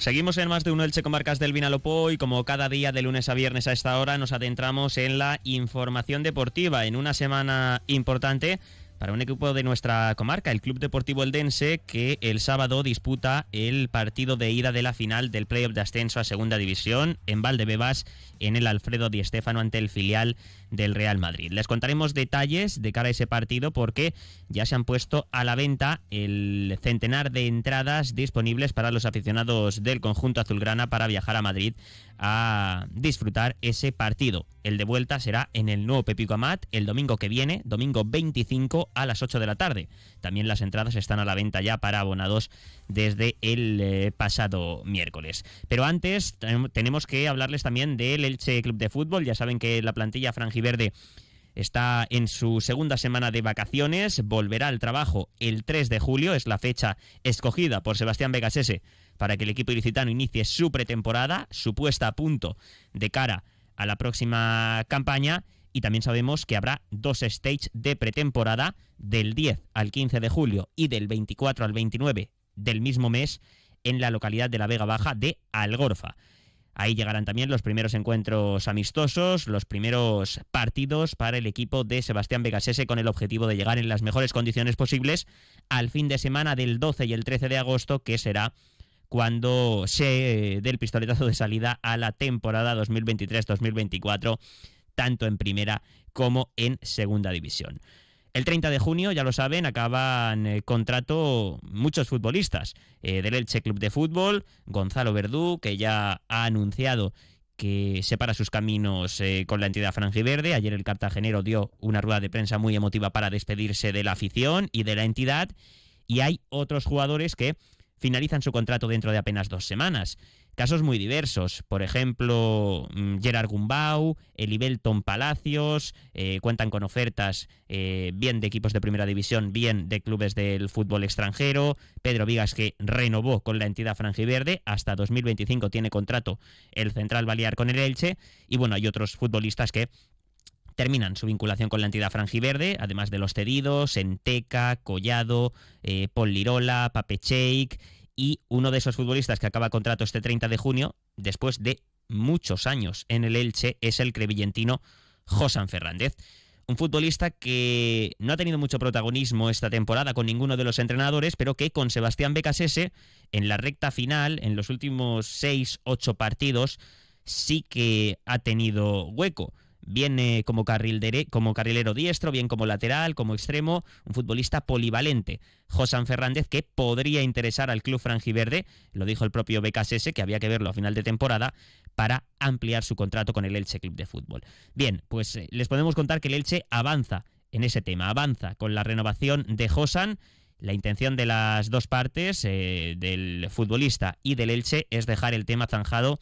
Seguimos en más de uno Elche Comarcas del Vinalopó y como cada día de lunes a viernes a esta hora nos adentramos en la información deportiva en una semana importante para un equipo de nuestra comarca, el Club Deportivo Eldense, que el sábado disputa el partido de ida de la final del playoff de ascenso a Segunda División en Valdebebas, en el Alfredo Di Stéfano ante el filial del Real Madrid. Les contaremos detalles de cara a ese partido porque ya se han puesto a la venta el centenar de entradas disponibles para los aficionados del conjunto azulgrana para viajar a Madrid a disfrutar ese partido. El de vuelta será en el nuevo Pepico Amat el domingo que viene, domingo 25 a las 8 de la tarde. También las entradas están a la venta ya para abonados desde el eh, pasado miércoles. Pero antes tenemos que hablarles también del Elche Club de Fútbol. Ya saben que la plantilla franjiverde está en su segunda semana de vacaciones, volverá al trabajo el 3 de julio, es la fecha escogida por Sebastián Vegasese para que el equipo ilicitano inicie su pretemporada, su puesta a punto de cara a la próxima campaña. Y también sabemos que habrá dos stages de pretemporada del 10 al 15 de julio y del 24 al 29 del mismo mes en la localidad de la Vega Baja de Algorfa. Ahí llegarán también los primeros encuentros amistosos, los primeros partidos para el equipo de Sebastián Vegasese con el objetivo de llegar en las mejores condiciones posibles al fin de semana del 12 y el 13 de agosto, que será cuando se dé el pistoletazo de salida a la temporada 2023-2024, tanto en primera como en segunda división. El 30 de junio, ya lo saben, acaban eh, contrato muchos futbolistas eh, del Elche Club de Fútbol, Gonzalo Verdú, que ya ha anunciado que separa sus caminos eh, con la entidad franjiverde. Ayer el cartagenero dio una rueda de prensa muy emotiva para despedirse de la afición y de la entidad. Y hay otros jugadores que finalizan su contrato dentro de apenas dos semanas. Casos muy diversos, por ejemplo, mm, Gerard Gumbau, Elibelton Palacios, eh, cuentan con ofertas eh, bien de equipos de primera división, bien de clubes del fútbol extranjero. Pedro Vigas, que renovó con la entidad franjiverde, hasta 2025 tiene contrato el Central Balear con el Elche. Y bueno, hay otros futbolistas que terminan su vinculación con la entidad franjiverde, además de los cedidos, Enteca, Collado, eh, Paul Lirola, Pape Cheik y uno de esos futbolistas que acaba contrato este 30 de junio, después de muchos años en el Elche, es el crevillentino Josan Fernández. Un futbolista que no ha tenido mucho protagonismo esta temporada con ninguno de los entrenadores, pero que con Sebastián Becasese, en la recta final, en los últimos 6-8 partidos, sí que ha tenido hueco bien como, carril como carrilero diestro, bien como lateral, como extremo, un futbolista polivalente. Josan Fernández, que podría interesar al club franjiverde, lo dijo el propio BKSS, que había que verlo a final de temporada, para ampliar su contrato con el Elche Club de Fútbol. Bien, pues eh, les podemos contar que el Elche avanza en ese tema, avanza con la renovación de Josan. La intención de las dos partes, eh, del futbolista y del Elche, es dejar el tema zanjado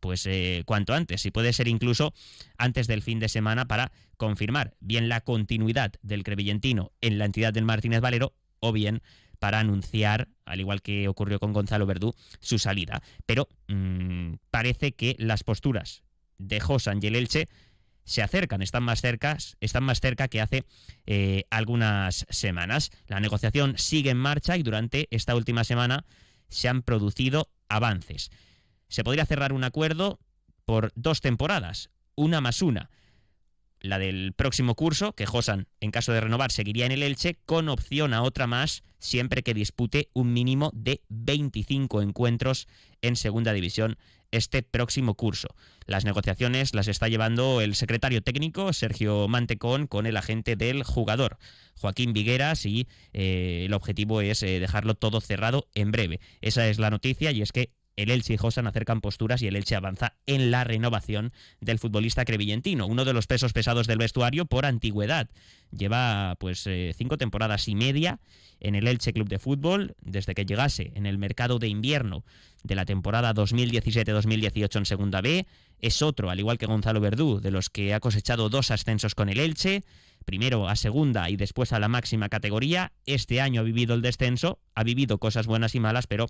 pues eh, cuanto antes, y puede ser incluso antes del fin de semana para confirmar bien la continuidad del crevillentino en la entidad del Martínez Valero o bien para anunciar, al igual que ocurrió con Gonzalo Verdú, su salida. Pero mm, parece que las posturas de Josan y el Elche se acercan, están más cerca, están más cerca que hace eh, algunas semanas. La negociación sigue en marcha y durante esta última semana se han producido avances se podría cerrar un acuerdo por dos temporadas, una más una. La del próximo curso, que Josan, en caso de renovar, seguiría en el Elche, con opción a otra más, siempre que dispute un mínimo de 25 encuentros en Segunda División este próximo curso. Las negociaciones las está llevando el secretario técnico Sergio Mantecón con el agente del jugador, Joaquín Vigueras, y eh, el objetivo es eh, dejarlo todo cerrado en breve. Esa es la noticia y es que el Elche y Josan acercan posturas y el Elche avanza en la renovación del futbolista crevillentino, uno de los pesos pesados del vestuario por antigüedad. Lleva pues eh, cinco temporadas y media en el Elche Club de Fútbol desde que llegase en el mercado de invierno de la temporada 2017-2018 en Segunda B. Es otro, al igual que Gonzalo Verdú, de los que ha cosechado dos ascensos con el Elche, primero a segunda y después a la máxima categoría. Este año ha vivido el descenso, ha vivido cosas buenas y malas, pero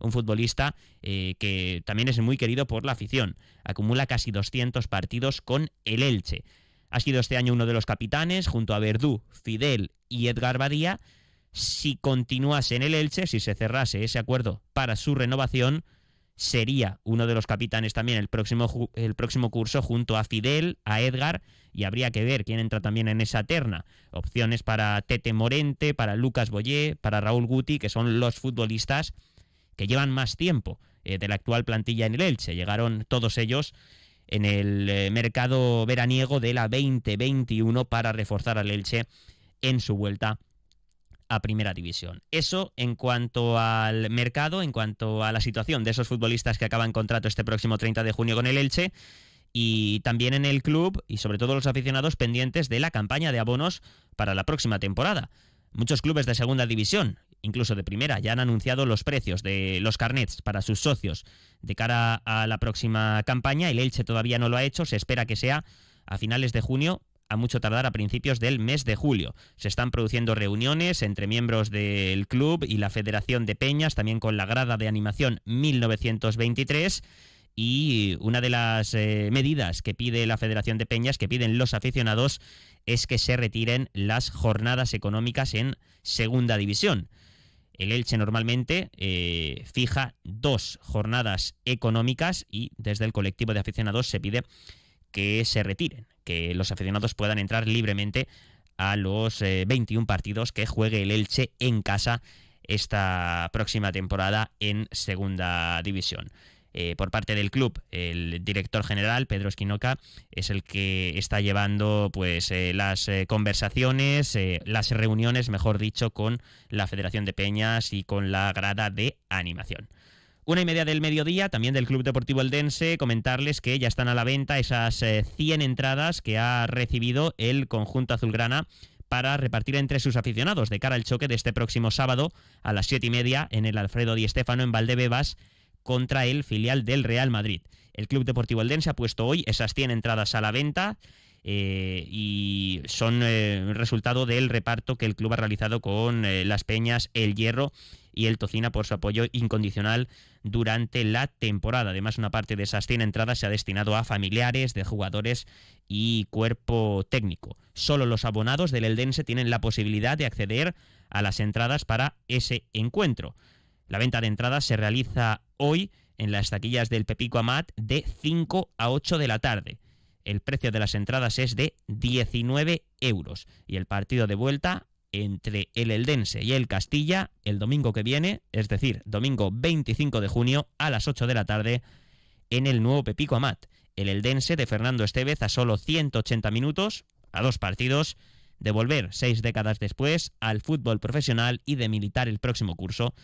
un futbolista eh, que también es muy querido por la afición. Acumula casi 200 partidos con el Elche. Ha sido este año uno de los capitanes, junto a Verdú, Fidel y Edgar Badía. Si continuase en el Elche, si se cerrase ese acuerdo para su renovación, sería uno de los capitanes también el próximo, el próximo curso junto a Fidel, a Edgar y habría que ver quién entra también en esa terna. Opciones para Tete Morente, para Lucas Boyé, para Raúl Guti, que son los futbolistas que llevan más tiempo eh, de la actual plantilla en el Elche. Llegaron todos ellos en el eh, mercado veraniego de la 2021 para reforzar al Elche en su vuelta a Primera División. Eso en cuanto al mercado, en cuanto a la situación de esos futbolistas que acaban contrato este próximo 30 de junio con el Elche y también en el club y sobre todo los aficionados pendientes de la campaña de abonos para la próxima temporada. Muchos clubes de segunda división, incluso de primera, ya han anunciado los precios de los carnets para sus socios de cara a la próxima campaña. El Elche todavía no lo ha hecho, se espera que sea a finales de junio a mucho tardar a principios del mes de julio. Se están produciendo reuniones entre miembros del club y la Federación de Peñas, también con la grada de animación 1923. Y una de las eh, medidas que pide la Federación de Peñas, que piden los aficionados, es que se retiren las jornadas económicas en Segunda División. El Elche normalmente eh, fija dos jornadas económicas y desde el colectivo de aficionados se pide que se retiren, que los aficionados puedan entrar libremente a los 21 eh, partidos que juegue el Elche en casa esta próxima temporada en Segunda División. Eh, por parte del club, el director general, Pedro Esquinoca, es el que está llevando pues eh, las conversaciones, las reuniones, mejor dicho, con la Federación de Peñas y con la grada de animación. Una y media del mediodía, también del Club Deportivo Eldense, comentarles que ya están a la venta esas 100 eh, entradas que ha recibido el conjunto azulgrana para repartir entre sus aficionados de cara al choque de este próximo sábado a las 7 y media en el Alfredo Di Stéfano en Valdebebas contra el filial del Real Madrid. El Club Deportivo Eldense ha puesto hoy esas 100 entradas a la venta. Eh, y son eh, resultado del reparto que el club ha realizado con las Peñas, el Hierro y el Tocina por su apoyo incondicional durante la temporada. Además, una parte de esas 100 entradas se ha destinado a familiares de jugadores y cuerpo técnico. Solo los abonados del Eldense tienen la posibilidad de acceder a las entradas para ese encuentro. La venta de entradas se realiza hoy en las taquillas del Pepico Amat de 5 a 8 de la tarde. El precio de las entradas es de 19 euros y el partido de vuelta entre el Eldense y el Castilla el domingo que viene, es decir, domingo 25 de junio a las 8 de la tarde en el nuevo Pepico Amat. El Eldense de Fernando Estevez a solo 180 minutos, a dos partidos, de volver seis décadas después al fútbol profesional y de militar el próximo curso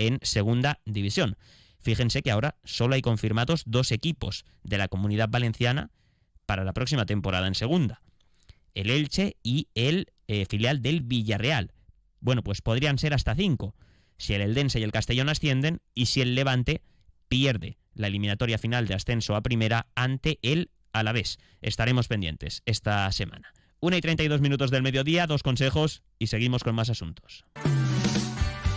en Segunda División. Fíjense que ahora solo hay confirmados dos equipos de la comunidad valenciana para la próxima temporada en Segunda. El Elche y el eh, filial del Villarreal. Bueno, pues podrían ser hasta cinco, si el Eldense y el Castellón ascienden y si el Levante pierde la eliminatoria final de ascenso a primera ante el Alavés. Estaremos pendientes esta semana. Una y 32 minutos del mediodía, dos consejos y seguimos con más asuntos.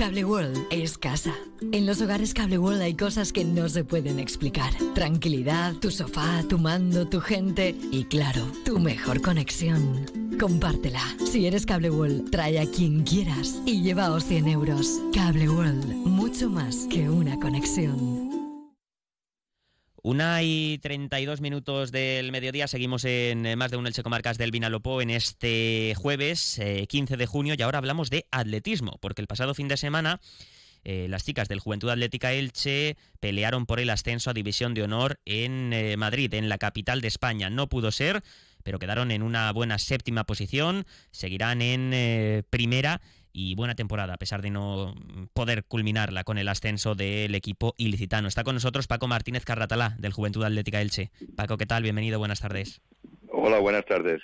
Cable World es casa. En los hogares Cable World hay cosas que no se pueden explicar. Tranquilidad, tu sofá, tu mando, tu gente y claro, tu mejor conexión. Compártela. Si eres Cable World, trae a quien quieras y llevaos 100 euros. Cable World, mucho más que una conexión. Una y 32 minutos del mediodía, seguimos en eh, más de un Elche Comarcas del Vinalopó en este jueves 15 eh, de junio. Y ahora hablamos de atletismo, porque el pasado fin de semana eh, las chicas del Juventud Atlética Elche pelearon por el ascenso a División de Honor en Madrid, en la capital de España. No pudo ser, pero quedaron en una buena séptima posición, seguirán en primera y buena temporada, a pesar de no poder culminarla con el ascenso del equipo ilicitano. Está con nosotros Paco Martínez Carratalá, del Juventud Atlética Elche. Paco, ¿qué tal? Bienvenido, buenas tardes. Hola, buenas tardes.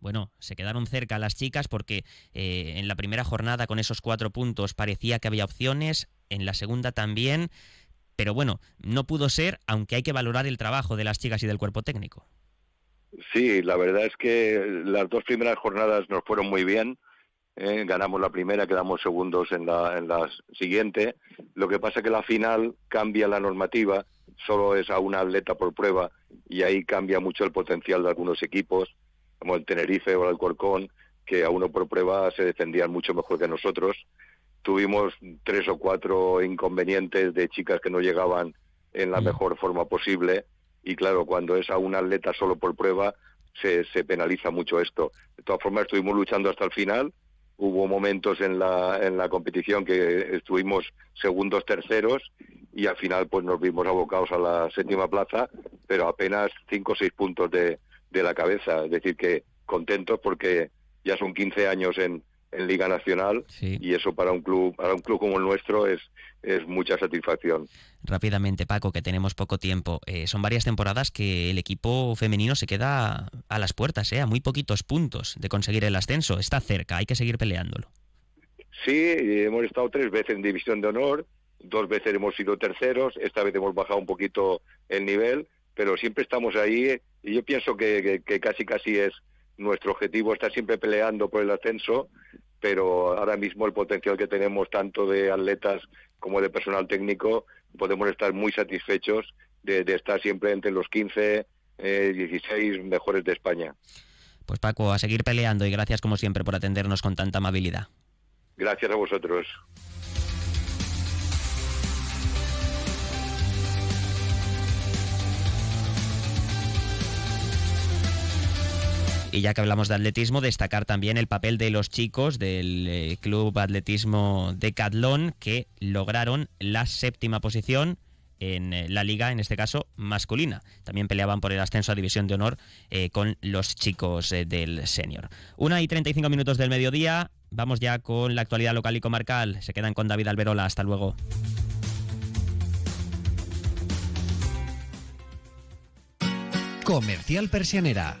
Bueno, se quedaron cerca las chicas porque eh, en la primera jornada con esos cuatro puntos parecía que había opciones, en la segunda también. pero bueno, no pudo ser, aunque hay que valorar el trabajo de las chicas y del cuerpo técnico. Sí, la verdad es que las dos primeras jornadas nos fueron muy bien. ¿Eh? ganamos la primera, quedamos segundos en la, en la siguiente. Lo que pasa es que la final cambia la normativa, solo es a una atleta por prueba y ahí cambia mucho el potencial de algunos equipos, como el Tenerife o el Alcorcón, que a uno por prueba se defendían mucho mejor que nosotros. Tuvimos tres o cuatro inconvenientes de chicas que no llegaban en la mm. mejor forma posible y claro, cuando es a un atleta solo por prueba, se, se penaliza mucho esto. De todas formas, estuvimos luchando hasta el final. Hubo momentos en la, en la competición que estuvimos segundos, terceros y al final pues nos vimos abocados a la séptima plaza, pero apenas cinco o seis puntos de, de la cabeza. Es decir, que contentos porque ya son 15 años en, en Liga Nacional y eso para un club para un club como el nuestro es es mucha satisfacción. Rápidamente, Paco, que tenemos poco tiempo. Eh, son varias temporadas que el equipo femenino se queda a las puertas, eh, a muy poquitos puntos de conseguir el ascenso. Está cerca, hay que seguir peleándolo. Sí, hemos estado tres veces en División de Honor, dos veces hemos sido terceros, esta vez hemos bajado un poquito el nivel, pero siempre estamos ahí y yo pienso que casi casi es nuestro objetivo estar siempre peleando por el ascenso pero ahora mismo el potencial que tenemos tanto de atletas como de personal técnico, podemos estar muy satisfechos de, estar siempre entre los 15, 16 eh, mejores de España. Pues Paco, a seguir peleando y gracias como siempre por atendernos con tanta amabilidad. Gracias a vosotros. Y ya que hablamos de atletismo, destacar también el papel de los chicos del eh, Club Atletismo de Catlón que lograron la séptima posición en eh, la liga, en este caso masculina. También peleaban por el ascenso a División de Honor eh, con los chicos del senior. Una y 35 minutos del mediodía. Vamos ya con la actualidad local y comarcal. Se quedan con David Alberola. Hasta luego. Comercial Persianera